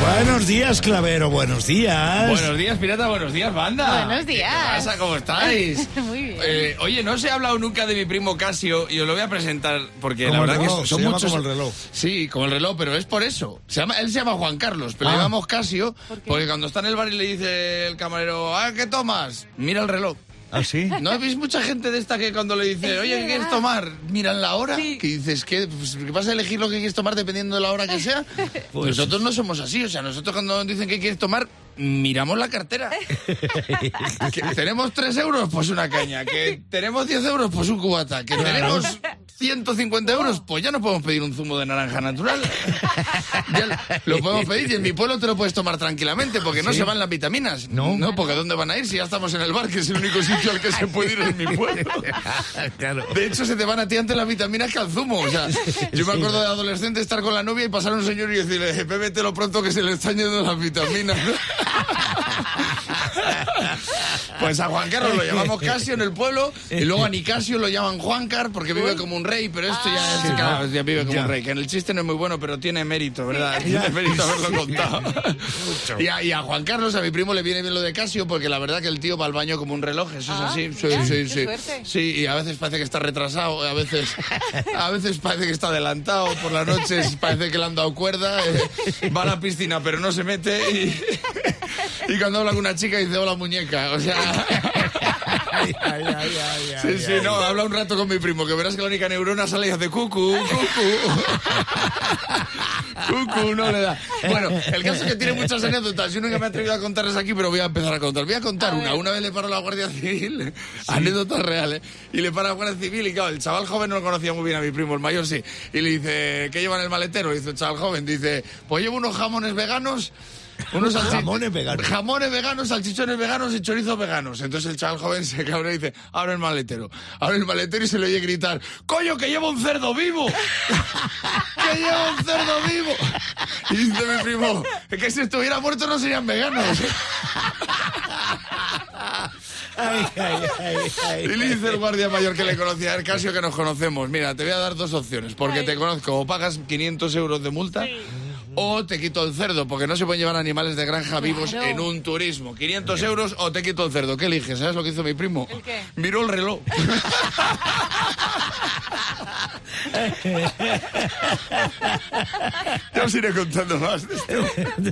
Buenos días, Clavero, buenos días. Buenos días, pirata, buenos días, banda. Buenos días. ¿Qué pasa? ¿Cómo estáis? Muy bien. Eh, oye, no os he hablado nunca de mi primo Casio y os lo voy a presentar porque Como la verdad reloj, que se son llama muchos. como el reloj. Sí, como el reloj, pero es por eso. Se llama, él se llama Juan Carlos, pero Ah. le llamamos Casio porque cuando está en el bar y le dice el camarero, ¿ah, qué tomas? Mira el reloj. ¿Ah, sí? ¿No veis mucha gente de esta que cuando le dice, oye, ¿qué quieres tomar? Miran la hora. Sí. Que dices, ¿qué, pues, ¿qué vas a elegir lo que quieres tomar dependiendo de la hora que sea? Pues- nosotros no somos así. O sea, nosotros cuando nos dicen que quieres tomar, miramos la cartera. que tenemos 3 euros, pues una caña. Que tenemos 10 euros, pues un cubata. Que tenemos 150 euros, pues ya no podemos pedir un zumo de naranja natural. Ya lo podemos pedir y en mi pueblo te lo puedes tomar tranquilamente porque no Sí. se van las vitaminas. No. No, porque ¿dónde van a ir si ya estamos en el bar, que es el único sitio al que se puede ir en mi pueblo? claro. De hecho, se te van a ti antes las vitaminas que al zumo. O sea, yo me acuerdo de adolescente estar con la novia y pasar a un señor y decirle, bébetelo pronto que se le están yendo las vitaminas. Pues a Juan Carlos lo llamamos Casio en el pueblo y luego a Nicasio lo llaman Juancar porque vive como un rey, pero esto ya, es, Sí, claro, no. ya vive como Ya. un rey. Que en el chiste no es muy bueno, pero tiene mérito, ¿verdad? Tiene mérito haberlo contado. Y a, y a Juan Carlos, a mi primo, le viene bien lo de Casio porque la verdad que el tío va al baño como un reloj, eso Ah, es así. Sí, mira, sí, qué sí. suerte. Sí, y a veces parece que está retrasado, a veces, a veces parece que está adelantado, por las noches parece que le han dado cuerda, eh, va a la piscina pero no se mete y, y cuando habla con una chica dice hola muñeca, o sea... Ay, ay, ay, ay, Sí, sí, no, habla un rato con mi primo, que verás que la única neurona sale y hace cucu, cucu. cucu, no le da. Bueno, el caso es que tiene muchas anécdotas. Yo nunca me he atrevido a contarlas aquí, pero voy a empezar a contar. Voy a contar A una. ver. Una vez le paró la Guardia Civil, anécdotas reales, y le para la Guardia Civil y claro, el chaval joven no lo conocía muy bien a mi primo, el mayor sí. Y le dice, ¿qué lleva en el maletero? Y dice el chaval joven, dice, pues llevo unos jamones veganos. Unos Jamones veganos. Jamones veganos, salchichones veganos y chorizos veganos. Entonces el chaval joven se cabrea y dice, abre el maletero. Abre el maletero y se le oye gritar, ¡Coño, que llevo un cerdo vivo! ¡Que llevo un cerdo vivo! Y dice mi primo, "Es que si estuviera muerto no serían veganos. Ay, ay, ay, ay. Y le dice el guardia mayor que le conocía, el Casio que nos conocemos, mira, te voy a dar dos opciones, porque te conozco, o pagas 500 euros de multa, o te quito el cerdo, porque no se pueden llevar animales de granja vivos en un turismo. 500 euros o te quito el cerdo. ¿Qué eliges? ¿Sabes lo que hizo mi primo? ¿El qué? Miró el reloj. ya os iré contando más de esto.